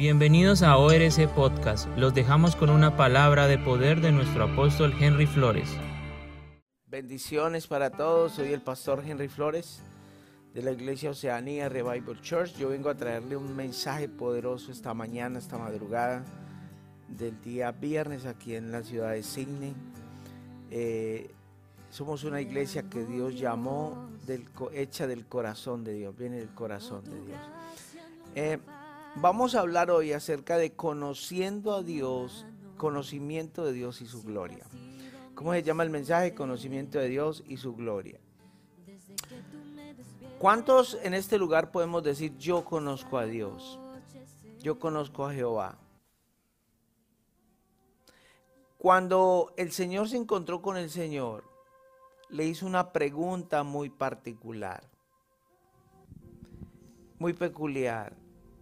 Bienvenidos a ORC Podcast. Los dejamos con una palabra de poder de nuestro apóstol Henry Flores. Bendiciones para todos. Soy el pastor Henry Flores de la Iglesia Oceanía Revival Church. Yo vengo a traerle un mensaje poderoso esta mañana, esta madrugada del día viernes aquí en la ciudad de Sydney. Eh, somos una iglesia que Dios llamó hecha del corazón de Dios, viene del corazón de Dios. Eh, vamos a hablar hoy acerca de conociendo a Dios, conocimiento de Dios y su gloria. ¿Cómo se llama el mensaje? Conocimiento de Dios y su gloria. ¿Cuántos en este lugar podemos decir yo conozco a Dios? Yo conozco a Jehová. Cuando el Señor se encontró con el Señor, le hizo una pregunta muy particular, muy peculiar,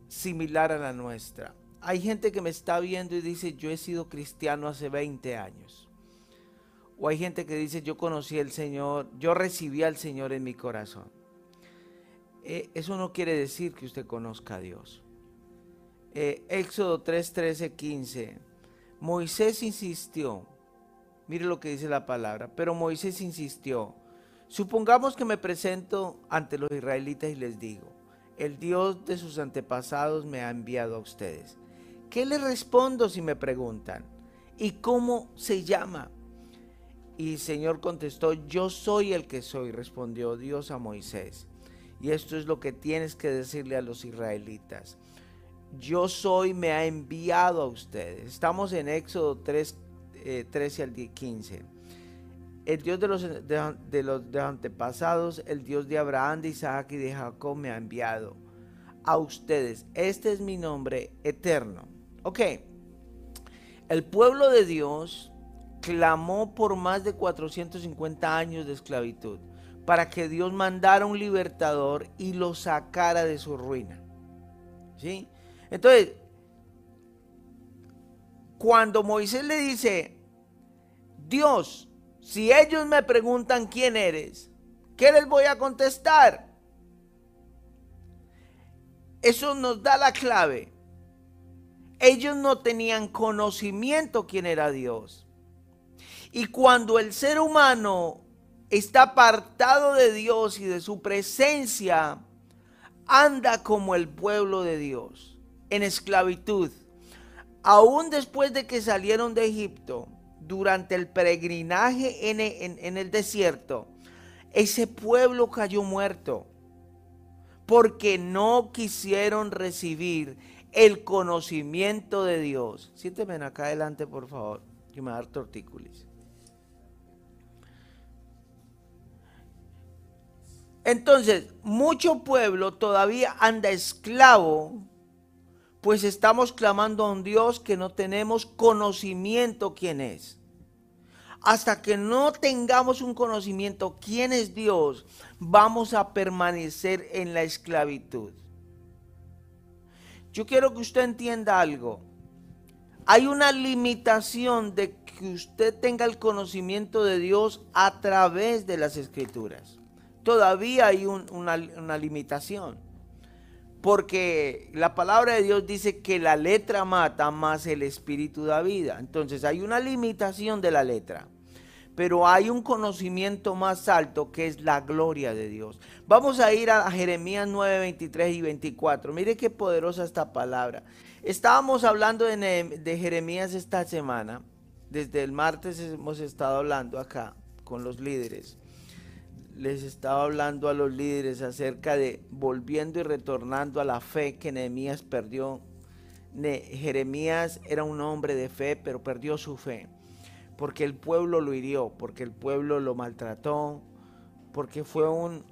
similar a la nuestra. Hay gente que me está viendo y dice, yo he sido cristiano hace 20 años. O hay gente que dice, yo conocí al Señor, yo recibí al Señor en mi corazón. Eh, eso no quiere decir que usted conozca a Dios. Eh, Éxodo 3, 13, 15. Moisés insistió, mire lo que dice la palabra, pero Moisés insistió, supongamos que me presento ante los israelitas y les digo, el Dios de sus antepasados me ha enviado a ustedes. ¿Qué les respondo si me preguntan? ¿Y cómo se llama? Y el Señor contestó, yo soy el que soy, respondió Dios a Moisés. Y esto es lo que tienes que decirle a los israelitas. Yo soy, me ha enviado a ustedes. Estamos en Éxodo 3, 13 eh, al 15. El Dios de los, de, los de antepasados, el Dios de Abraham, de Isaac y de Jacob me ha enviado a ustedes. Este es mi nombre eterno. Ok. El pueblo de Dios clamó por más de 450 años de esclavitud para que Dios mandara un libertador y lo sacara de su ruina. ¿Sí? Entonces, cuando Moisés le dice, Dios, si ellos me preguntan quién eres, ¿qué les voy a contestar? Eso nos da la clave. Ellos no tenían conocimiento quién era Dios. Y cuando el ser humano está apartado de Dios y de su presencia, anda como el pueblo de Dios, en esclavitud. Aún después de que salieron de Egipto, durante el peregrinaje en, en el desierto, ese pueblo cayó muerto porque no quisieron recibir el conocimiento de Dios. Siénteme acá adelante, por favor, que me va. Entonces, mucho pueblo todavía anda esclavo, pues estamos clamando a un Dios que no tenemos conocimiento quién es. Hasta que no tengamos un conocimiento quién es Dios, vamos a permanecer en la esclavitud. Yo quiero que usted entienda algo. Hay una limitación de que usted tenga el conocimiento de Dios a través de las escrituras todavía hay una, limitación. Porque la palabra de Dios dice que la letra mata, más el espíritu da vida. Entonces hay una limitación de la letra. Pero hay un conocimiento más alto que es la gloria de Dios. Vamos a ir a Jeremías 9, 23 y 24. Mire qué poderosa esta palabra. Estábamos hablando de, de Jeremías esta semana. Desde el martes hemos estado hablando acá con los líderes les estaba hablando a los líderes acerca de volviendo y retornando a la fe que Nehemías perdió. Jeremías era un hombre de fe, pero perdió su fe, porque el pueblo lo hirió, porque el pueblo lo maltrató, porque fue un,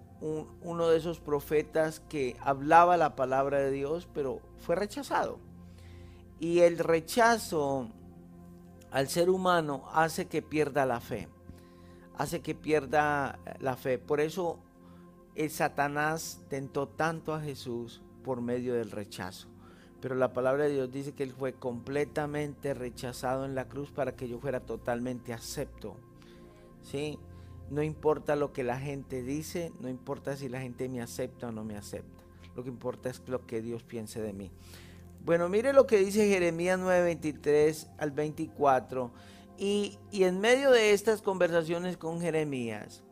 uno de esos profetas que hablaba la palabra de Dios, pero fue rechazado. Y el rechazo al ser humano hace que pierda la fe hace que pierda la fe. Por eso el Satanás tentó tanto a Jesús por medio del rechazo. Pero la palabra de Dios dice que Él fue completamente rechazado en la cruz para que yo fuera totalmente acepto. ¿Sí? No importa lo que la gente dice, no importa si la gente me acepta o no me acepta. Lo que importa es lo que Dios piense de mí. Bueno, mire lo que dice Jeremías 9:23 al 24. Y, en medio de estas conversaciones con Jeremías,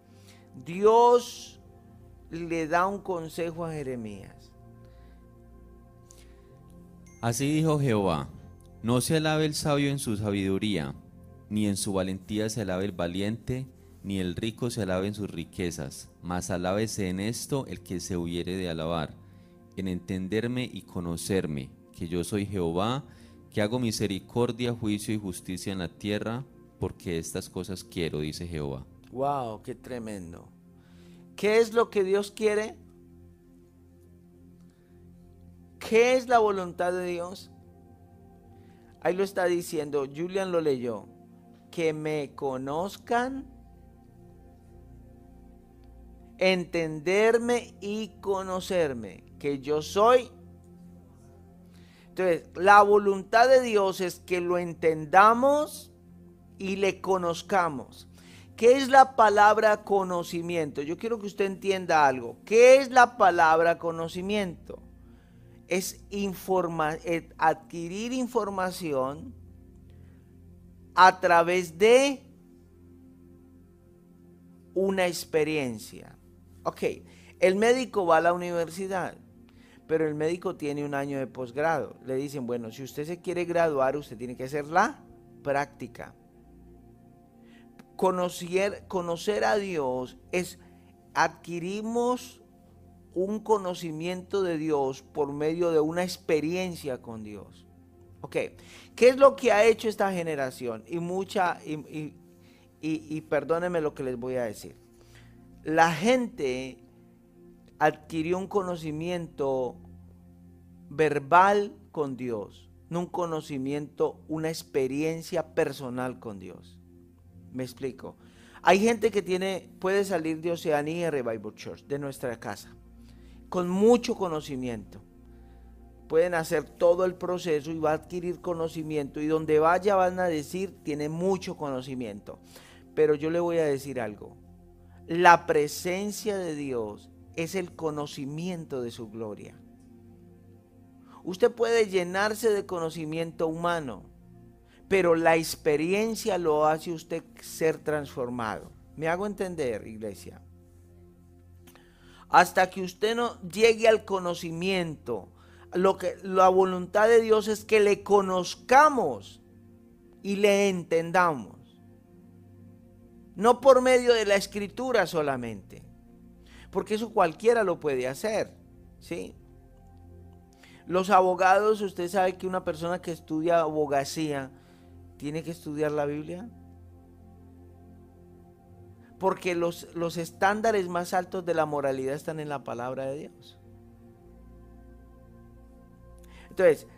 Dios le da un consejo a Jeremías. Así dijo Jehová, no se alabe el sabio en su sabiduría, ni en su valentía se alabe el valiente, ni el rico se alabe en sus riquezas, mas alábese en esto el que se hubiere de alabar, en entenderme y conocerme, que yo soy Jehová, que hago misericordia, juicio y justicia en la tierra, porque estas cosas quiero, dice Jehová. Wow, qué tremendo. ¿Qué es lo que Dios quiere? ¿Qué es la voluntad de Dios? Ahí lo está diciendo, Julian lo leyó, que me conozcan, entenderme y conocerme, que yo soy. Entonces, la voluntad de Dios es que lo entendamos y le conozcamos. ¿Qué es la palabra conocimiento? Yo quiero que usted entienda algo. ¿Qué es la palabra conocimiento? Es eh, adquirir información a través de una experiencia. Ok, el médico va a la universidad, pero el médico tiene un año de posgrado. Le dicen, bueno, si usted se quiere graduar, usted tiene que hacer la práctica. Conocer, conocer a Dios es adquirimos un conocimiento de Dios por medio de una experiencia con Dios. Ok, ¿qué es lo que ha hecho esta generación? Y mucha, y, y perdónenme lo que les voy a decir. La gente adquirió un conocimiento verbal con Dios, no un conocimiento, una experiencia personal con Dios. Me explico. Hay gente que tiene, puede salir de Oceanía Revival Church, de nuestra casa, con mucho conocimiento. Pueden hacer todo el proceso y va a adquirir conocimiento. Y donde vaya van a decir, tiene mucho conocimiento. Pero yo le voy a decir algo. La presencia de Dios es el conocimiento de su gloria. Usted puede llenarse de conocimiento humano, pero la experiencia lo hace usted ser transformado. ¿Me hago entender, iglesia? Hasta que usted no llegue al conocimiento, lo que la voluntad de Dios es que le conozcamos y le entendamos. No por medio de la escritura solamente, porque eso cualquiera lo puede hacer, ¿sí? Los abogados, usted sabe que una persona que estudia abogacía tiene que estudiar la Biblia. Porque los, los estándares más altos de la moralidad están en la palabra de Dios. Entonces,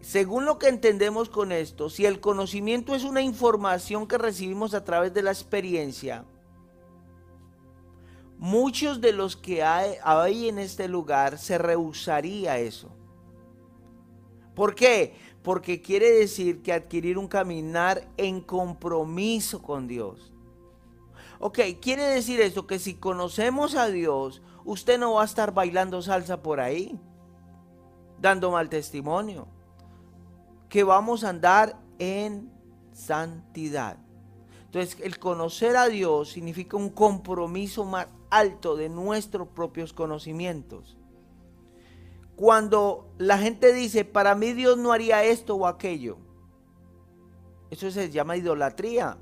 según lo que entendemos con esto, si el conocimiento es una información que recibimos a través de la experiencia, muchos de los que hay, en este lugar se rehusaría eso. ¿Por qué? porque quiere decir que adquirir un caminar en compromiso con Dios. Ok, quiere decir esto que si conocemos a Dios, usted no va a estar bailando salsa por ahí, dando mal testimonio, que vamos a andar en santidad. Entonces, el conocer a Dios significa un compromiso más alto de nuestros propios conocimientos cuando la gente dice, para mí Dios no haría esto o aquello. Eso se llama idolatría.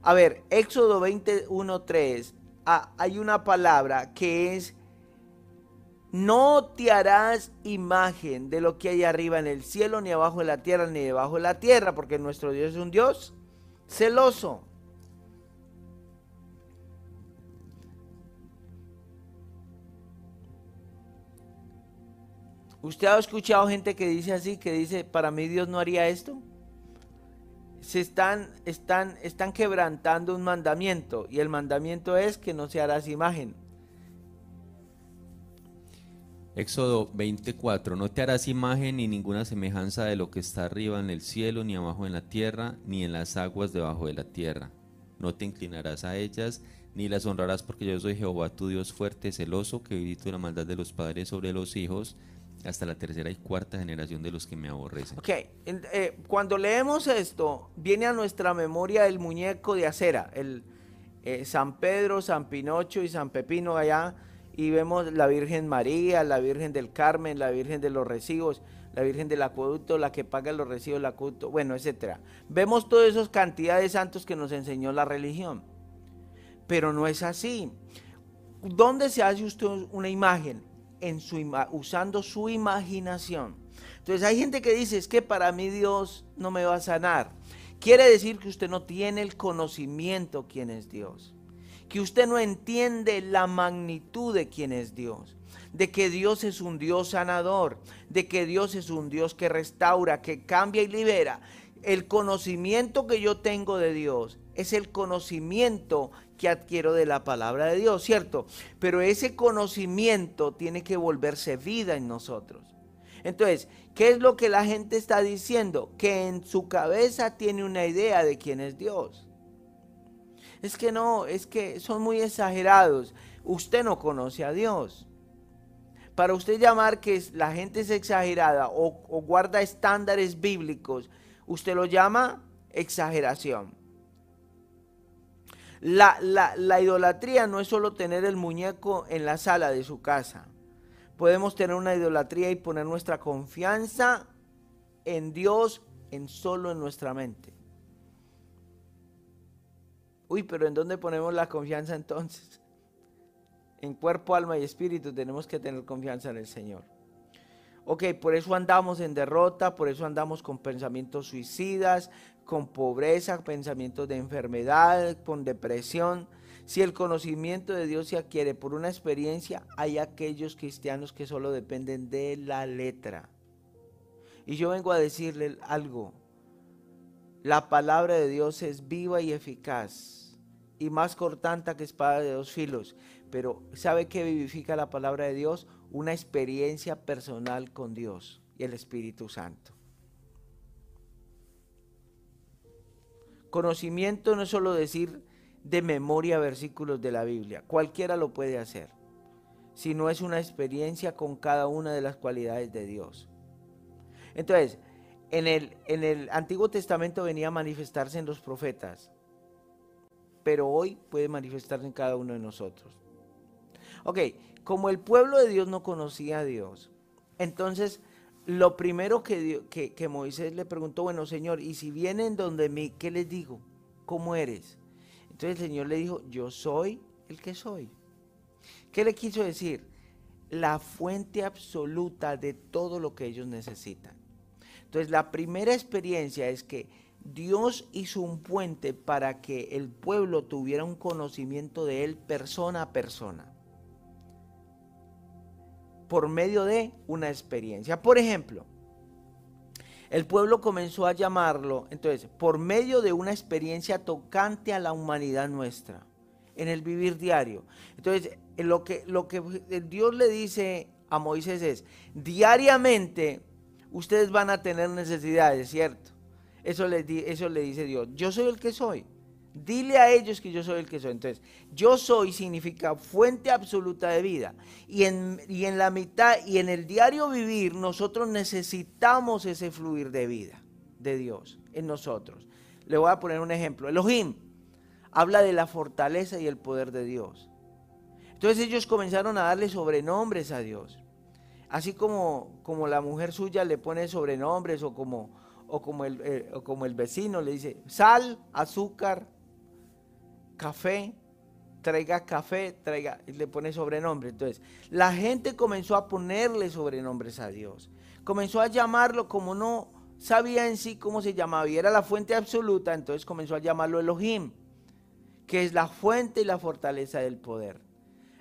A ver, Éxodo 21.3, ah, hay una palabra que es, no te harás imagen de lo que hay arriba en el cielo, ni abajo de la tierra, ni debajo de la tierra, porque nuestro Dios es un Dios celoso. ¿Usted ha escuchado gente que dice así, que dice, para mí Dios no haría esto? Se están, están, están quebrantando un mandamiento y el mandamiento es que no se harás imagen. Éxodo 24, no te harás imagen ni ninguna semejanza de lo que está arriba en el cielo, ni abajo en la tierra, ni en las aguas debajo de la tierra. No te inclinarás a ellas, ni las honrarás porque yo soy Jehová tu Dios fuerte, celoso, que visto la maldad de los padres sobre los hijos, hasta la tercera y cuarta generación de los que me aborrecen. Ok, eh, cuando leemos esto, viene a nuestra memoria el muñeco de acera, el eh, San Pedro, San Pinocho y San Pepino allá, y vemos la Virgen María, la Virgen del Carmen, la Virgen de los recibos, la Virgen del acueducto, la que paga los recibos del acueducto, bueno, etcétera. Vemos todas esas cantidades de santos que nos enseñó la religión, pero no es así. ¿Dónde se hace usted una imagen? Usando su imaginación. Entonces hay gente que dice, es que para mí Dios no me va a sanar. Quiere decir que usted no tiene el conocimiento quién es Dios. Que usted no entiende la magnitud de quién es Dios. De que Dios es un Dios sanador. De que Dios es un Dios que restaura, que cambia y libera. El conocimiento que yo tengo de Dios es el conocimiento que adquiero de la palabra de Dios, ¿cierto? Pero ese conocimiento tiene que volverse vida en nosotros. Entonces, ¿qué es lo que la gente está diciendo? Que en su cabeza tiene una idea de quién es Dios. Es que no, es que son muy exagerados. Usted no conoce a Dios. Para usted llamar que la gente es exagerada o, o guarda estándares bíblicos, usted lo llama exageración. La, la- la idolatría no es solo tener el muñeco en la sala de su casa. Podemos tener una idolatría y poner nuestra confianza en Dios en solo en nuestra mente. Uy, pero ¿en dónde ponemos la confianza entonces? En cuerpo, alma y espíritu tenemos que tener confianza en el Señor. Ok, por eso andamos en derrota, por eso andamos con pensamientos suicidas, con pobreza, pensamientos de enfermedad, con depresión. Si el conocimiento de Dios se adquiere por una experiencia, hay aquellos cristianos que solo dependen de la letra. Y yo vengo a decirle algo. La palabra de Dios es viva y eficaz y más cortante que espada de dos filos. Pero ¿sabe qué vivifica la palabra de Dios? Una experiencia personal con Dios y el Espíritu Santo. Conocimiento no es solo decir de memoria versículos de la Biblia, cualquiera lo puede hacer, sino es una experiencia con cada una de las cualidades de Dios. Entonces, en el, en el Antiguo Testamento venía a manifestarse en los profetas, pero hoy puede manifestarse en cada uno de nosotros. Ok, como el pueblo de Dios no conocía a Dios, entonces lo primero que, que Moisés le preguntó, bueno Señor, y si vienen donde mí, ¿qué les digo? ¿Cómo eres? Entonces el Señor le dijo, yo soy el que soy. ¿Qué le quiso decir? La fuente absoluta de todo lo que ellos necesitan. Entonces la primera experiencia es que Dios hizo un puente para que el pueblo tuviera un conocimiento de Él persona a persona. Por medio de una experiencia. Por ejemplo, el pueblo comenzó a llamarlo, entonces, por medio de una experiencia tocante a la humanidad nuestra, en el vivir diario. Entonces, eh, lo que, lo que Dios le dice a Moisés es, diariamente ustedes van a tener necesidades, ¿cierto? Eso le, eso le dice Dios, yo soy el que soy. Dile a ellos que yo soy el que soy. Entonces, yo soy significa fuente absoluta de vida. Y en, y en la mitad y en el diario vivir, nosotros necesitamos ese fluir de vida de Dios en nosotros. Le voy a poner un ejemplo. Elohim habla de la fortaleza y el poder de Dios. Entonces ellos comenzaron a darle sobrenombres a Dios. Así como, como la mujer suya le pone sobrenombres o como, o como, el, eh, o como el vecino le dice sal, azúcar, café, traiga café, traiga, y le pone sobrenombre. Entonces, la gente comenzó a ponerle sobrenombres a Dios. Comenzó a llamarlo como no sabía en sí cómo se llamaba y era la fuente absoluta, entonces comenzó a llamarlo Elohim, que es la fuente y la fortaleza del poder.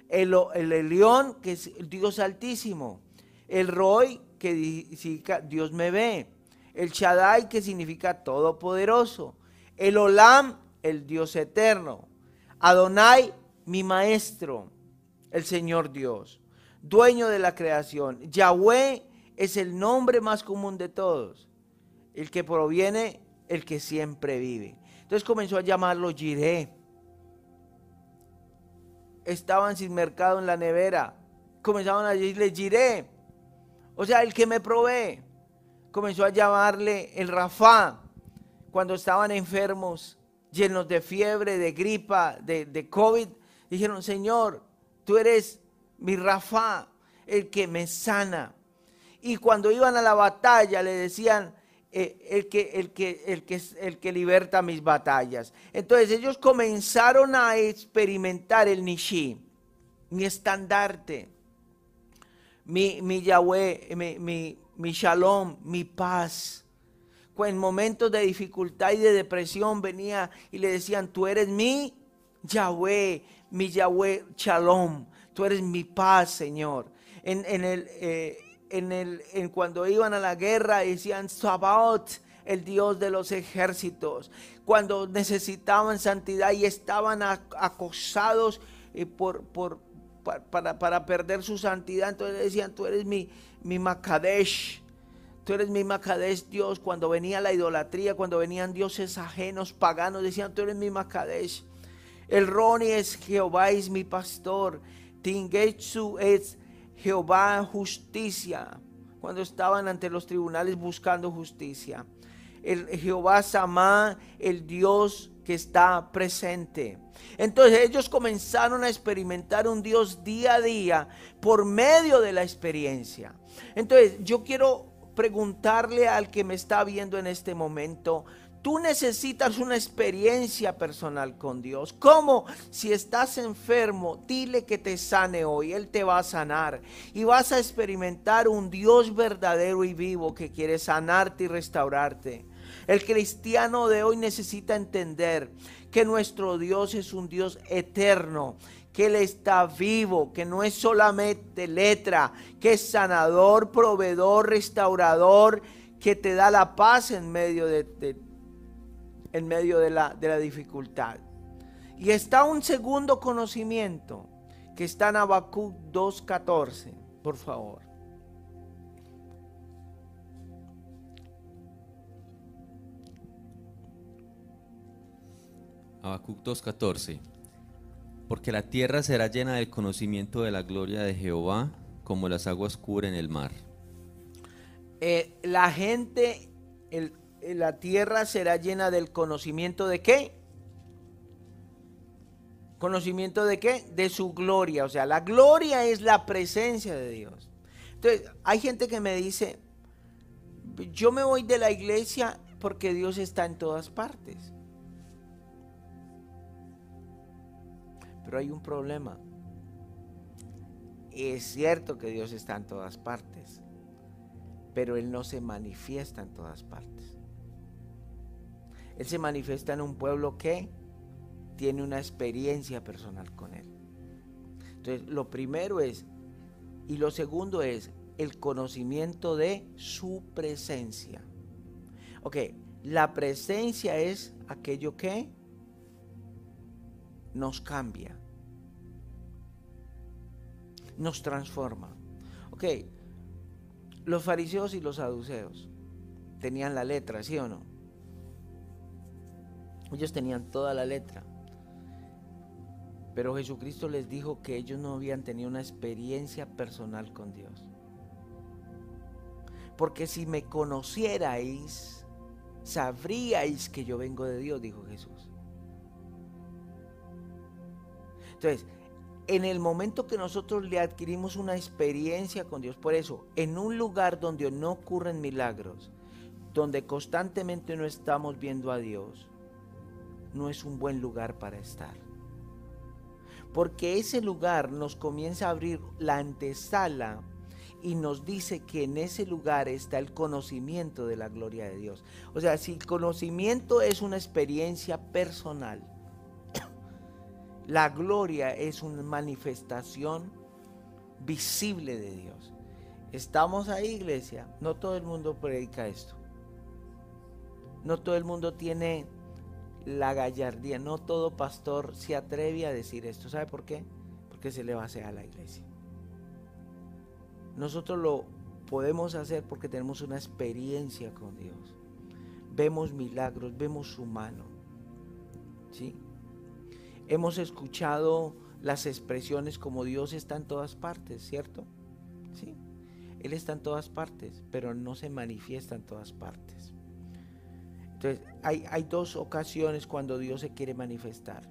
El, el Elión, que es Dios altísimo. El Roy, que significa Dios me ve. El Shaddai, que significa todopoderoso. El Olam, el Dios eterno. Adonai, mi maestro, el Señor Dios, dueño de la creación. Yahweh es el nombre más común de todos, el que proviene, el que siempre vive. Entonces comenzó a llamarlo Jireh. Estaban sin mercado en la nevera. Comenzaban a decirle Jireh. O sea, el que me provee. Comenzó a llamarle el Rafa cuando estaban enfermos, llenos de fiebre, de gripa, de, COVID. Dijeron, Señor, tú eres mi Rafa, el que me sana. Y cuando iban a la batalla le decían, eh, el, que, el, que, el, que, el que liberta mis batallas. Entonces ellos comenzaron a experimentar el Nishi, mi estandarte, mi, mi Yahweh, mi, mi, mi Shalom, mi paz. En momentos de dificultad y de depresión venía y le decían, tú eres mi Yahweh, mi Yahweh Shalom, tú eres mi paz, Señor. En, eh, cuando iban a la guerra decían Sabaoth, el Dios de los ejércitos. Cuando necesitaban santidad y estaban acosados eh, por, para, perder su santidad, entonces decían, tú eres mi, mi Makadesh. Tú eres mi Makadesh, Dios. Cuando venía la idolatría, cuando venían dioses ajenos, paganos, decían, tú eres mi Makadesh. El Roni es Jehová, es mi pastor. Tingetsu es Jehová justicia, cuando estaban ante los tribunales buscando justicia. El Jehová Samá, el Dios que está presente. Entonces ellos comenzaron a experimentar un Dios día a día por medio de la experiencia. Entonces yo quiero preguntarle al que me está viendo en este momento, Tú necesitas una experiencia personal con Dios. ¿Cómo? Si estás enfermo, dile que te sane hoy. Él te va a sanar. Y vas a experimentar un Dios verdadero y vivo que quiere sanarte y restaurarte. El cristiano de hoy necesita entender que nuestro Dios es un Dios eterno, que Él está vivo, que no es solamente letra, que es sanador, proveedor, restaurador, que te da la paz en medio de, en medio de la, de la dificultad. Y está un segundo conocimiento que está en Habacuc 2.14, por favor. Habacuc 2.14 Porque la tierra será llena del conocimiento de la gloria de Jehová, como las aguas cubren el mar. Eh, la gente, la tierra será llena del conocimiento de qué? ¿Conocimiento de qué? De su gloria. O sea, la gloria es la presencia de Dios. Entonces, hay gente que me dice, yo me voy de la iglesia porque Dios está en todas partes. Pero hay un problema. Es cierto que Dios está en todas partes, pero Él no se manifiesta en todas partes. Él se manifiesta en un pueblo que tiene una experiencia personal con Él. Entonces, lo primero es, y lo segundo es, el conocimiento de su presencia. Ok, la presencia es aquello que nos cambia, nos transforma. Ok, los fariseos y los saduceos tenían la letra, ¿sí o no? Ellos tenían toda la letra. Pero Jesucristo les dijo que ellos no habían tenido una experiencia personal con Dios. Porque si me conocierais, sabríais que yo vengo de Dios, dijo Jesús. Entonces, en el momento que nosotros le adquirimos una experiencia con Dios, por eso, en un lugar donde no ocurren milagros, donde constantemente no estamos viendo a Dios, no es un buen lugar para estar. Porque ese lugar nos comienza a abrir la antesala y nos dice que en ese lugar está el conocimiento de la gloria de Dios. O sea, si el conocimiento es una experiencia personal, la gloria es una manifestación visible de Dios. Estamos ahí, iglesia. No todo el mundo predica esto. No todo el mundo tiene la gallardía. No todo pastor se atreve a decir esto. ¿Sabe por qué? Porque se le va a hacer a la iglesia. Nosotros lo podemos hacer porque tenemos una experiencia con Dios. Vemos milagros, vemos su mano. ¿Sí? Hemos escuchado las expresiones como Dios está en todas partes, ¿cierto? ¿Sí? Él está en todas partes, pero no se manifiesta en todas partes. Entonces, hay, hay dos ocasiones cuando Dios se quiere manifestar.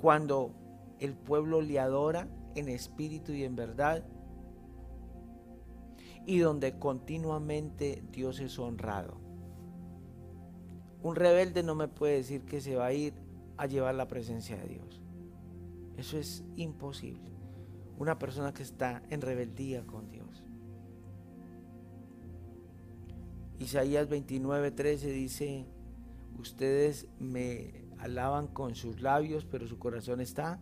Cuando el pueblo le adora en espíritu y en verdad, y donde continuamente Dios es honrado. Un rebelde no me puede decir que se va a ir a llevar la presencia de Dios. Eso es imposible. Una persona que está en rebeldía con Dios. Isaías 29:13 dice, ustedes me alaban con sus labios, pero su corazón está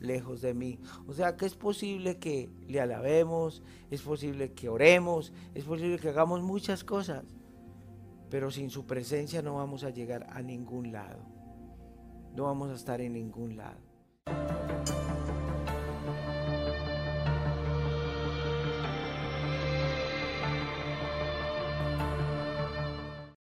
lejos de mí. O sea que es posible que le alabemos, es posible que oremos, es posible que hagamos muchas cosas, pero sin su presencia no vamos a llegar a ningún lado. No vamos a estar en ningún lado.